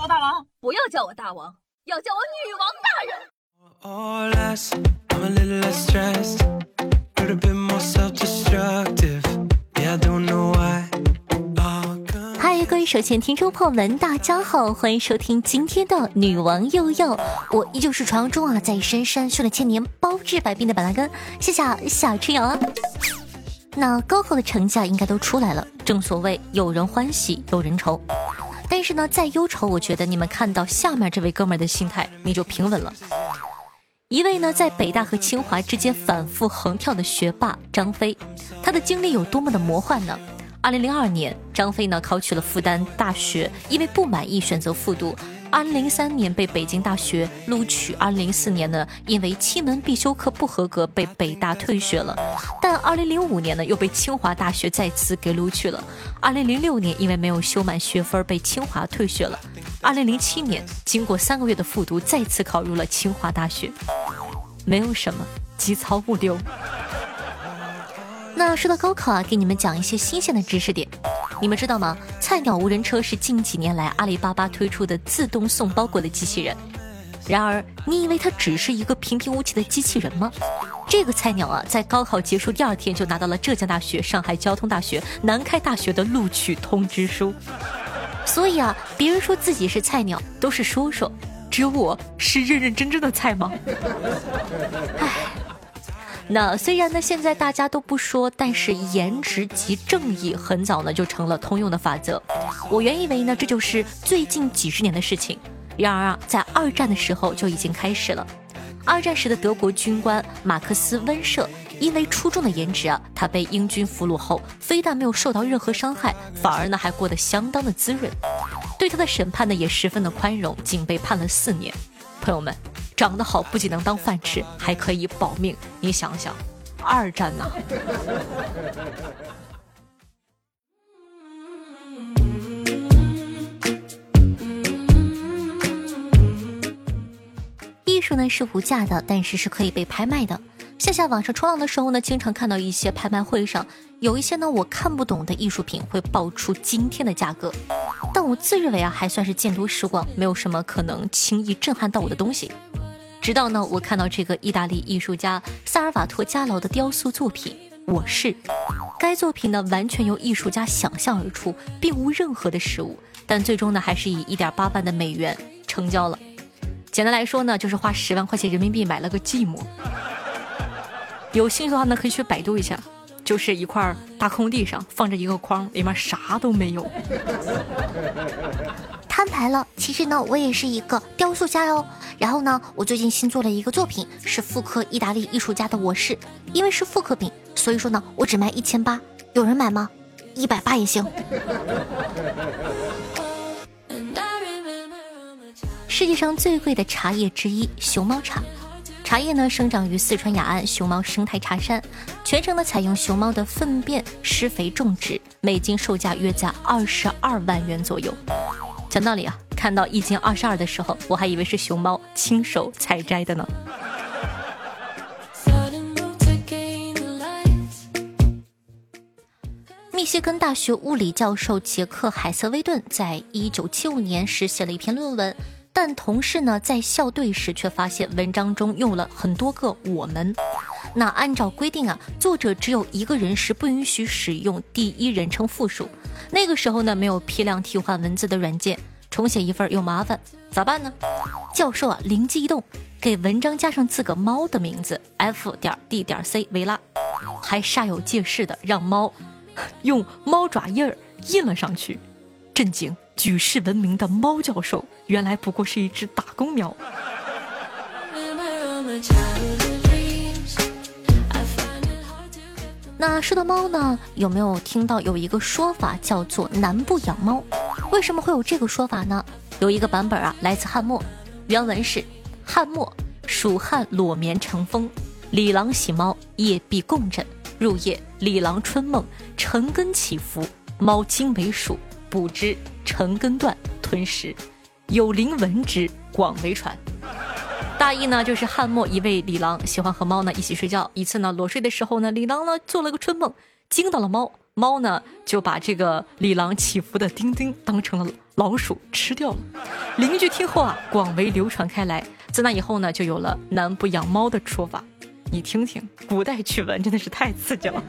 我大王，不要叫我大王，要叫我女王大人。or less. I'm a little less stressed, but a bit more self-destructive. Yeah, I don't know why. All gone. 嗨，各位手前听众朋友们，大家好，欢迎收听今天的女王又要，我依旧是传说中啊，在深山修炼千年、包治百病的板蓝根，谢谢啊小春瑶啊。那高考的成绩啊，应该都出来了，正所谓有人欢喜有人愁，但是呢，再忧愁，我觉得你们看到下面这位哥们儿的心态，你就平稳了。一位呢，在北大和清华之间反复横跳的学霸张飞，他的经历有多么的魔幻呢？二零零二年，张飞呢考取了复旦大学，因为不满意选择复读。二零零三年被北京大学录取，二零零四年呢因为七门必修课不合格被北大退学了，但二零零五年呢又被清华大学再次给录取了。二零零六年因为没有修满学分被清华退学了。二零零七年经过三个月的复读，再次考入了清华大学。没有什么，机操物流。那说到高考啊，给你们讲一些新鲜的知识点。你们知道吗？菜鸟无人车是近几年来阿里巴巴推出的自动送包裹的机器人。然而，你以为它只是一个平平无奇的机器人吗？这个菜鸟啊，在高考结束第二天就拿到了浙江大学、上海交通大学、南开大学的录取通知书。所以啊，别人说自己是菜鸟都是说说，只有我是认认真真的菜吗？唉。那虽然呢，现在大家都不说，但是颜值即正义很早呢就成了通用的法则。我原以为呢这就是最近几十年的事情，然而啊，在二战的时候就已经开始了。二战时的德国军官马克思温舍因为出众的颜值啊，他被英军俘虏后，非但没有受到任何伤害，反而呢还过得相当的滋润。对他的审判呢也十分的宽容，仅被判了四年。朋友们。长得好不仅能当饭吃，还可以保命。你想想，二战呐！艺术呢是无价的，但是是可以被拍卖的。线下网上冲浪的时候呢，经常看到一些拍卖会上有一些呢我看不懂的艺术品会爆出惊天的价格，但我自认为啊还算是见多识广，没有什么可能轻易震撼到我的东西。直到呢，我看到这个意大利艺术家萨尔瓦托加劳的雕塑作品《我是》，该作品呢完全由艺术家想象而出，并无任何的实物，但最终呢还是以一点八万的美元成交了。简单来说呢，就是花十万块钱人民币买了个寂寞。有兴趣的话呢，可以去百度一下，就是一块大空地上放着一个筐，里面啥都没有。摊牌了，其实呢，我也是一个雕塑家哦。然后呢，我最近新做了一个作品，是复刻意大利艺术家的《我是》，因为是复刻品，所以说呢，我只卖一千八，有人买吗？一百八也行。世界上最贵的茶叶之一，熊猫茶。茶叶呢，生长于四川雅安熊猫生态茶山，全程呢采用熊猫的粪便施肥种植，每斤售价约在二十二万元左右。讲道理啊，看到一斤二十二的时候，我还以为是熊猫亲手采摘的呢。密歇根大学物理教授杰克·海瑟威顿在一九七五年时写了一篇论文，但同事呢在校对时却发现文章中用了很多个“我们”。那按照规定啊，作者只有一个人是不允许使用第一人称复数。那个时候呢，没有批量替换文字的软件，重写一份又麻烦，咋办呢？教授啊，灵机一动，给文章加上自个猫的名字 f 点 d 点 c 维拉，还煞有介事的让猫用猫爪印儿印了上去。震惊！举世闻名的猫教授，原来不过是一只打工喵。那说到猫呢，有没有听到有一个说法叫做“南部养猫”？为什么会有这个说法呢？有一个版本啊，来自汉末，原文是：汉末，蜀汉裸眠成风，李郎喜猫，夜必共枕。入夜，李郎春梦，晨根起伏，猫惊为鼠，捕之，晨根断，吞食。有灵闻之，广为传。大意呢，就是汉末一位李郎喜欢和猫呢一起睡觉。一次呢，裸睡的时候呢，李郎呢做了个春梦，惊到了猫。猫呢就把这个李郎起伏的丁丁当成了老鼠吃掉了。邻居听后啊，广为流传开来。自那以后呢，就有了“男不养猫”的说法。你听听，古代趣闻真的是太刺激了。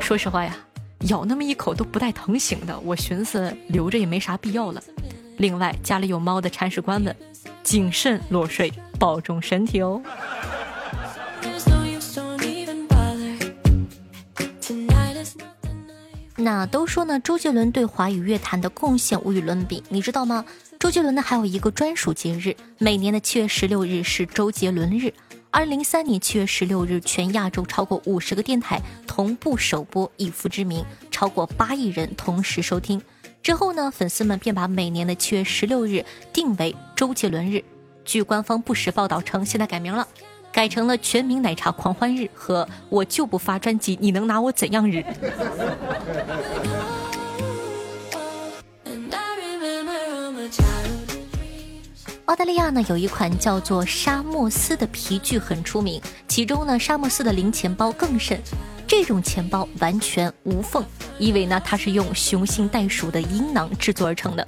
说实话呀，咬那么一口都不带疼醒的，我寻思留着也没啥必要了。另外，家里有猫的铲屎官们，谨慎落睡，保重身体哦。那都说呢，周杰伦对华语乐坛的贡献无与伦比，你知道吗？周杰伦呢还有一个专属节日，每年的七月十六日是周杰伦日。二零零三年七月十六日，全亚洲超过五十个电台同步首播《以父之名》，超过八亿人同时收听。之后呢，粉丝们便把每年的七月十六日定为周杰伦日。据官方不实报道称，现在改名了，改成了全民奶茶狂欢日和我就不发专辑，你能拿我怎样日？澳大利亚呢有一款叫做沙漠斯的皮具很出名，其中呢沙漠斯的零钱包更甚。这种钱包完全无缝，因为呢它是用雄性袋鼠的阴囊制作而成的。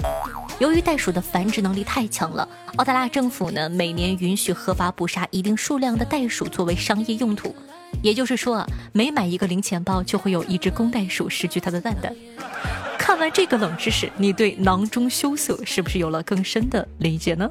由于袋鼠的繁殖能力太强了，澳大利亚政府呢每年允许合法捕杀一定数量的袋鼠作为商业用途。也就是说啊，每买一个零钱包就会有一只公袋鼠失去它的蛋蛋。看完这个冷知识，你对囊中羞涩是不是有了更深的理解呢？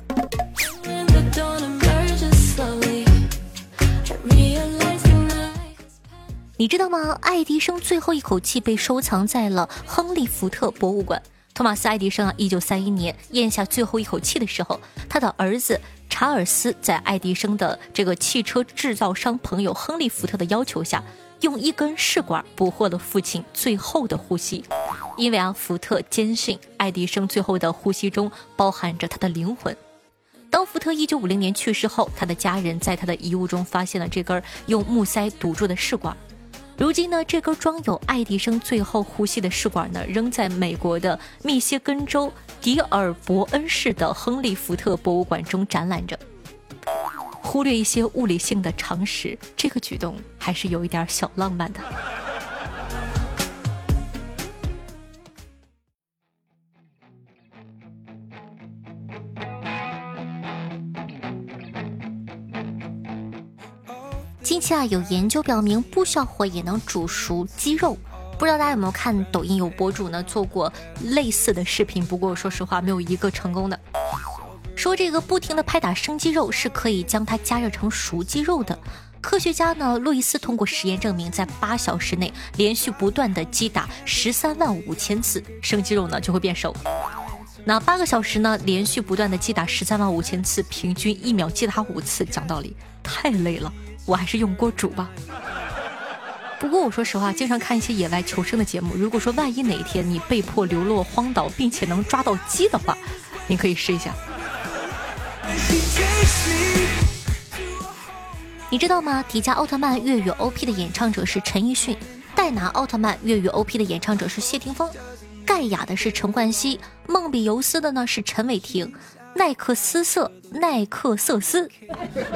你知道吗？爱迪生最后一口气被收藏在了亨利福特博物馆。托马斯·爱迪生啊，一九三一年咽下最后一口气的时候，他的儿子查尔斯在爱迪生的这个汽车制造商朋友亨利福特的要求下，用一根试管捕获了父亲最后的呼吸。因为啊，福特坚信爱迪生最后的呼吸中包含着他的灵魂。当福特一九五零年去世后，他的家人在他的遗物中发现了这根用木塞堵住的试管。如今呢，这根装有爱迪生最后呼吸的试管呢，仍在美国的密歇根州迪尔伯恩市的亨利福特博物馆中展览着。忽略一些物理性的常识，这个举动还是有一点小浪漫的。近期啊，有研究表明，不需要火也能煮熟鸡肉。不知道大家有没有看抖音有博主呢做过类似的视频？不过说实话，没有一个成功的。说这个不停的拍打生鸡肉是可以将它加热成熟鸡肉的。科学家呢，路易斯通过实验证明，在八小时内连续不断的击打十三万五千次生鸡肉呢，就会变熟。那八个小时呢，连续不断的击打十三万五千次，平均一秒击打五次，讲道理太累了。我还是用锅煮吧。不过我说实话，经常看一些野外求生的节目。如果说万一哪一天你被迫流落荒岛，并且能抓到鸡的话，你可以试一下。你知道吗？迪迦奥特曼粤语 OP 的演唱者是陈奕迅，戴拿奥特曼粤语 OP 的演唱者是谢霆锋，盖亚的是陈冠希，梦比优斯的呢是陈伟霆。耐克斯瑟耐克瑟斯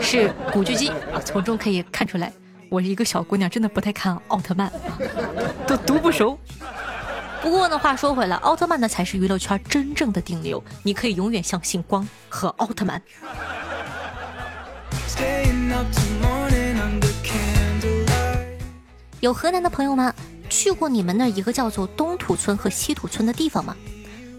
是古巨基啊，从中可以看出来，我是一个小姑娘，真的不太看奥特曼，都读不熟。不过呢，话说回来，奥特曼呢才是娱乐圈真正的顶流，你可以永远相信光和奥特曼。有河南的朋友吗去过你们那一个叫做东土村和西土村的地方吗？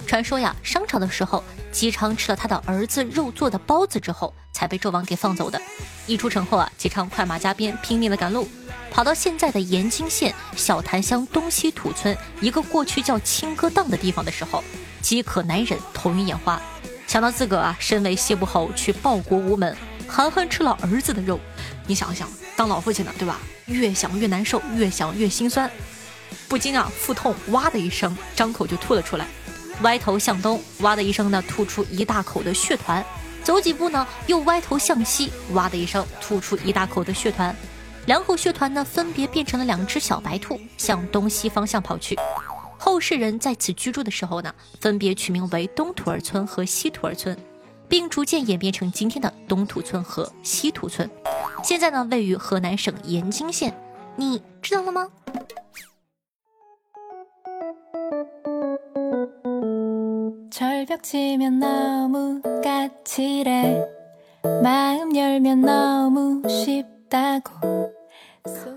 传说呀，商朝的时候，姬昌吃了他的儿子肉做的包子之后，才被纣王给放走的。一出城后啊，姬昌快马加鞭，拼命的赶路，跑到现在的延津县小潭乡东西土村一个过去叫青歌荡的地方的时候，饥渴难忍，头晕眼花，想到自个啊身为谢布侯去报国无门，含恨吃了儿子的肉，你想想，当老父亲的对吧？越想越难受，越想越心酸，不禁啊腹痛，哇的一声，张口就吐了出来。歪头向东，哇的一声呢，吐出一大口的血团；走几步呢，又歪头向西，哇的一声吐出一大口的血团。两口血团呢，分别变成了两只小白兔，向东西方向跑去。后世人在此居住的时候呢，分别取名为东土儿村和西土儿村，并逐渐演变成今天的东土村和西土村。现在呢，位于河南省延津县，你知道了吗？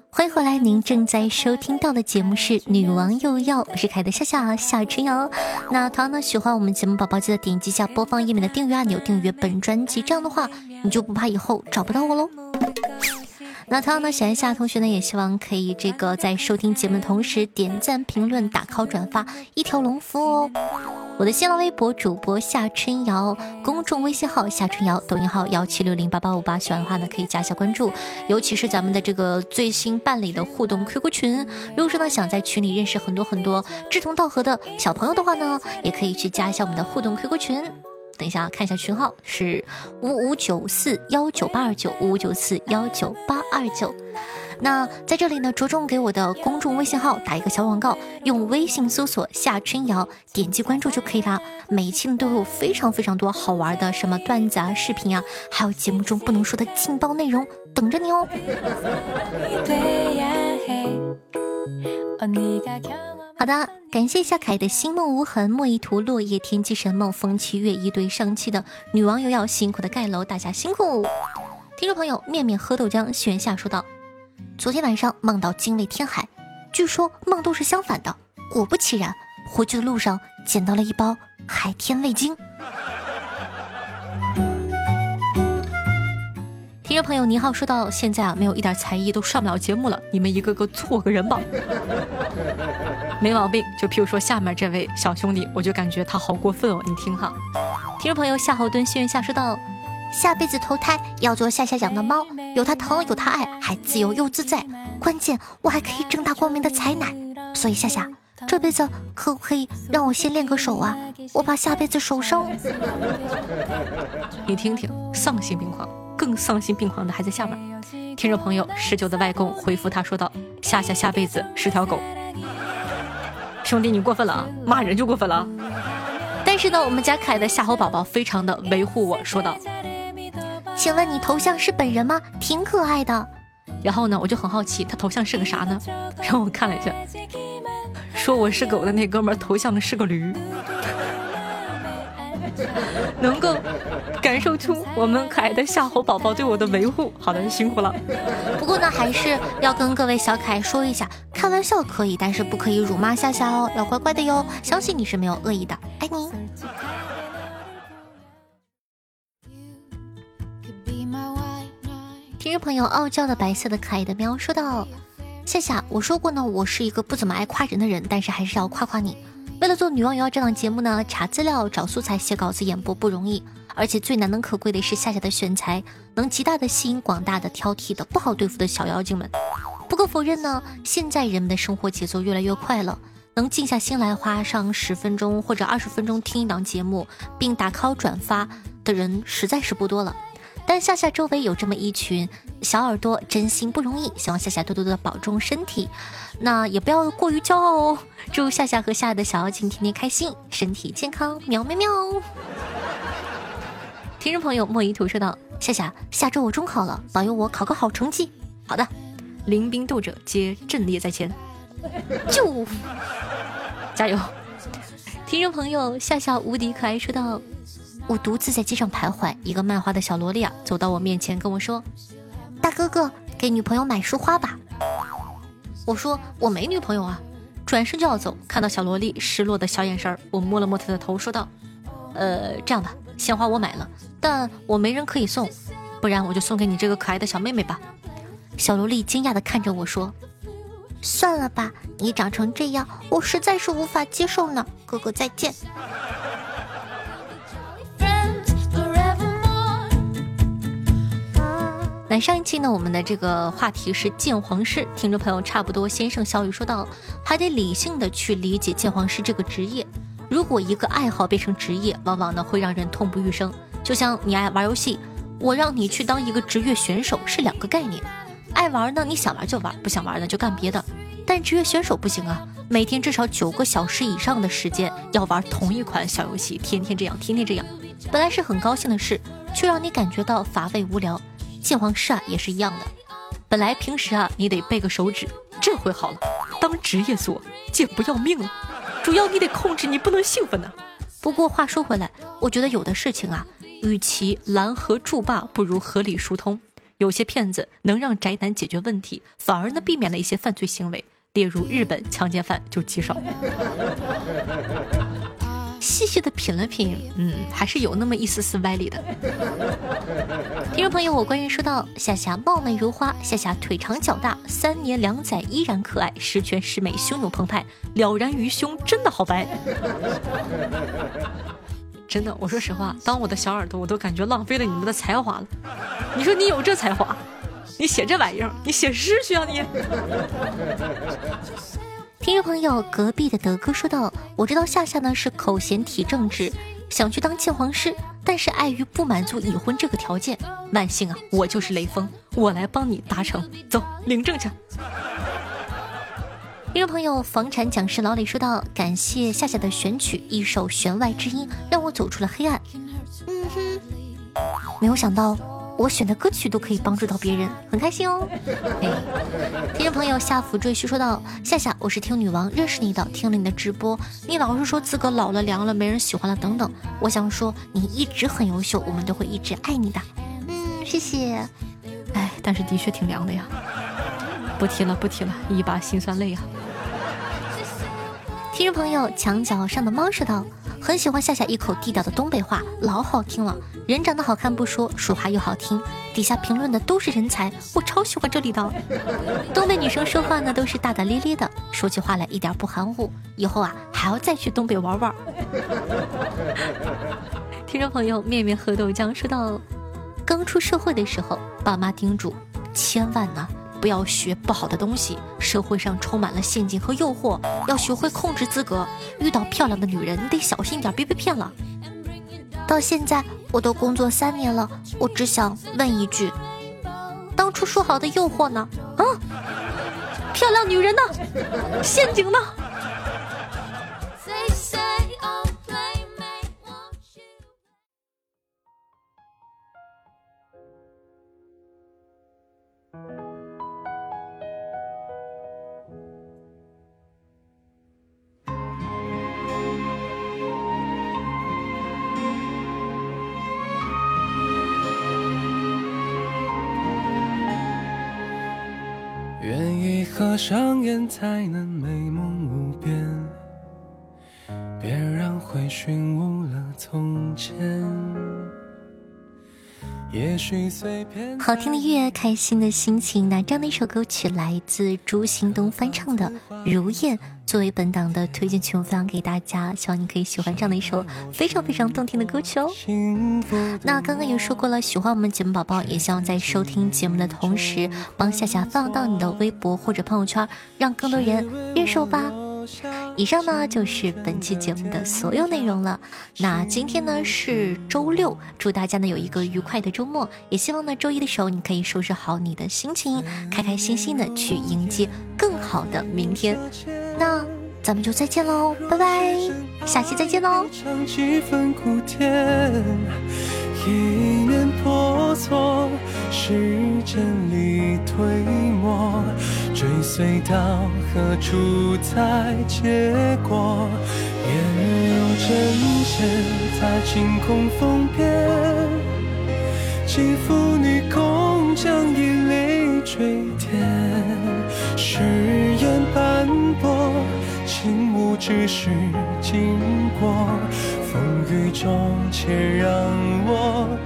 欢迎回来，您正在收听到的节目是《女王又要》，我是凯的夏夏夏春瑶。那同样呢，喜欢我们节目宝宝记得点击一下播放页面的订阅按钮，订阅本专辑，这样的话你就不怕以后找不到我喽。那同样呢，喜欢夏同学呢，也希望可以这个在收听节目的同时点赞、评论、打 call、转发，一条龙服务哦。我的新浪微博主播夏春瑶，公众微信号夏春瑶，抖音号幺七六零八八五八，喜欢的话呢可以加一下关注，尤其是咱们的这个最新办理的互动 QQ 群，如果说呢想在群里认识很多很多志同道合的小朋友的话呢，也可以去加一下我们的互动 QQ 群。等一下看一下群号是五五九四幺九八二九五五九四幺九八二九。那在这里呢，着重给我的公众微信号打一个小广告，用微信搜索夏春瑶，点击关注就可以啦。每一期呢都有非常非常多好玩的什么段子啊、视频啊，还有节目中不能说的劲爆内容等着你哦。好的，感谢夏凯的心梦无痕、莫一图、落叶、天机神梦、风七月一堆上期的女王又要辛苦的盖楼，大家辛苦。听众朋友面面喝豆浆，玄夏说道。昨天晚上梦到精卫填海，据说梦都是相反的。果不其然，回去的路上捡到了一包海天味精。听众朋友，你好，说到现在啊，没有一点才艺都上不了节目了，你们一个个做个人吧。没毛病，就譬如说下面这位小兄弟，我就感觉他好过分哦。你听哈，听众朋友夏侯惇幸运下说道。下辈子投胎要做夏夏养的猫，有它疼有它爱，还自由又自在。关键我还可以正大光明的采奶，所以夏夏这辈子可不可以让我先练个手啊？我怕下辈子手伤。你听听，丧心病狂，更丧心病狂的还在下面。听众朋友十九的外公回复他说道：夏夏下辈子是条狗。兄弟你过分了啊，骂人就过分了。但是呢，我们家可爱的夏侯宝宝非常的维护我说道。请问你头像是本人吗？挺可爱的。然后呢，我就很好奇他头像是个啥呢？让我看了一下，说我是狗的那哥们儿头像是个驴。能够感受出我们可爱的夏侯宝宝对我的维护。好的，辛苦了。不过呢，还是要跟各位小可爱说一下，开玩笑可以，但是不可以辱骂夏夏哦，要乖乖的哟。相信你是没有恶意的，爱你。听众朋友，傲娇的白色的可爱的喵说道：“夏夏，我说过呢，我是一个不怎么爱夸人的人，但是还是要夸夸你。为了做《女王有要》这档节目呢，查资料、找素材、写稿子、演播不容易，而且最难能可贵的是夏夏的选材能极大的吸引广大的挑剔的不好对付的小妖精们。不可否认呢，现在人们的生活节奏越来越快了，能静下心来花上十分钟或者二十分钟听一档节目并打 call 转发的人实在是不多了。”但夏夏周围有这么一群小耳朵，真心不容易。希望夏夏多多的保重身体，那也不要过于骄傲哦。祝夏夏和夏的小妖精天天开心，身体健康，喵喵喵。听众朋友莫一图说道：“夏夏，下周我中考了，保佑我考个好成绩。”好的，临兵斗者皆阵列在前，就加油。听众朋友夏夏无敌可爱说道。我独自在街上徘徊，一个卖花的小萝莉啊，走到我面前跟我说：“大哥哥，给女朋友买束花吧。”我说：“我没女朋友啊。”转身就要走，看到小萝莉失落的小眼神，我摸了摸她的头，说道：“呃，这样吧，鲜花我买了，但我没人可以送，不然我就送给你这个可爱的小妹妹吧。”小萝莉惊讶的看着我说：“算了吧，你长成这样，我实在是无法接受呢。哥哥再见。”那上一期呢，我们的这个话题是鉴皇师，听众朋友差不多先生小雨说到，还得理性的去理解鉴皇师这个职业。如果一个爱好变成职业，往往呢会让人痛不欲生。就像你爱玩游戏，我让你去当一个职业选手是两个概念。爱玩呢，你想玩就玩，不想玩呢就干别的。但职业选手不行啊，每天至少九个小时以上的时间要玩同一款小游戏，天天这样，天天这样，本来是很高兴的事，却让你感觉到乏味无聊。见皇室啊，也是一样的。本来平时啊，你得背个手指，这回好了，当职业做，简不要命了。主要你得控制，你不能兴奋呢。不过话说回来，我觉得有的事情啊，与其拦河筑坝，不如合理疏通。有些骗子能让宅男解决问题，反而呢避免了一些犯罪行为，例如日本强奸犯就极少。细细的品了品，嗯，还是有那么一丝丝歪理的。听众朋友，我关于说到夏夏貌美如花，夏夏腿长脚大，三年两载依然可爱，十全十美，汹涌澎湃，了然于胸，真的好白。真的，我说实话，当我的小耳朵，我都感觉浪费了你们的才华了。你说你有这才华，你写这玩意儿，你写诗去啊你！听众朋友，隔壁的德哥说道：“我知道夏夏呢是口嫌体正直，想去当鉴黄师，但是碍于不满足已婚这个条件，万幸啊，我就是雷锋，我来帮你达成，走领证去。”听众朋友，房产讲师老李说道：“感谢夏夏的选曲，一首弦外之音，让我走出了黑暗。”嗯哼，没有想到我选的歌曲都可以帮助到别人，很开心哦。哎，听众朋友夏府赘婿说道：“夏夏，我是听女王认识你的，听了你的直播，你老是说自个老了、凉了、没人喜欢了等等。我想说，你一直很优秀，我们都会一直爱你的。嗯，谢谢。哎，但是的确挺凉的呀。不提了，不提了，一把辛酸泪啊。”听众朋友，墙角上的猫说道：“很喜欢夏夏一口地道的东北话，老好听了。人长得好看不说，说话又好听。底下评论的都是人才，我超喜欢这里的。东北女生说话呢，都是大大咧咧的，说起话来一点不含糊。以后啊，还要再去东北玩玩。”听众朋友，面面喝豆浆说到：“刚出社会的时候，爸妈叮嘱，千万呢。”不要学不好的东西，社会上充满了陷阱和诱惑，要学会控制资格。遇到漂亮的女人，你得小心点，别被骗了。到现在我都工作三年了，我只想问一句：当初说好的诱惑呢？啊，漂亮女人呢？陷阱呢？合上眼才能美梦无边，别让回寻误了从前。好听的音乐，开心的心情。那这样的一首歌曲来自朱行东翻唱的《如燕》，作为本档的推荐曲目分享给大家，希望你可以喜欢这样的一首非常非常动听的歌曲哦。那刚刚也说过了，喜欢我们节目宝宝，也希望在收听节目的同时，帮夏夏放到你的微博或者朋友圈，让更多人认识我吧。以上呢就是本期节目的所有内容了。那今天呢是周六，祝大家呢有一个愉快的周末。也希望呢周一的时候你可以收拾好你的心情，开开心心的去迎接更好的明天。那咱们就再见喽，拜拜，下期再见喽。破错，时针里推磨，追随到何处才结果？面如针线，在晴空风边，几幅女工将一泪垂填，誓言斑驳，情无只是经过。风雨中，且让我。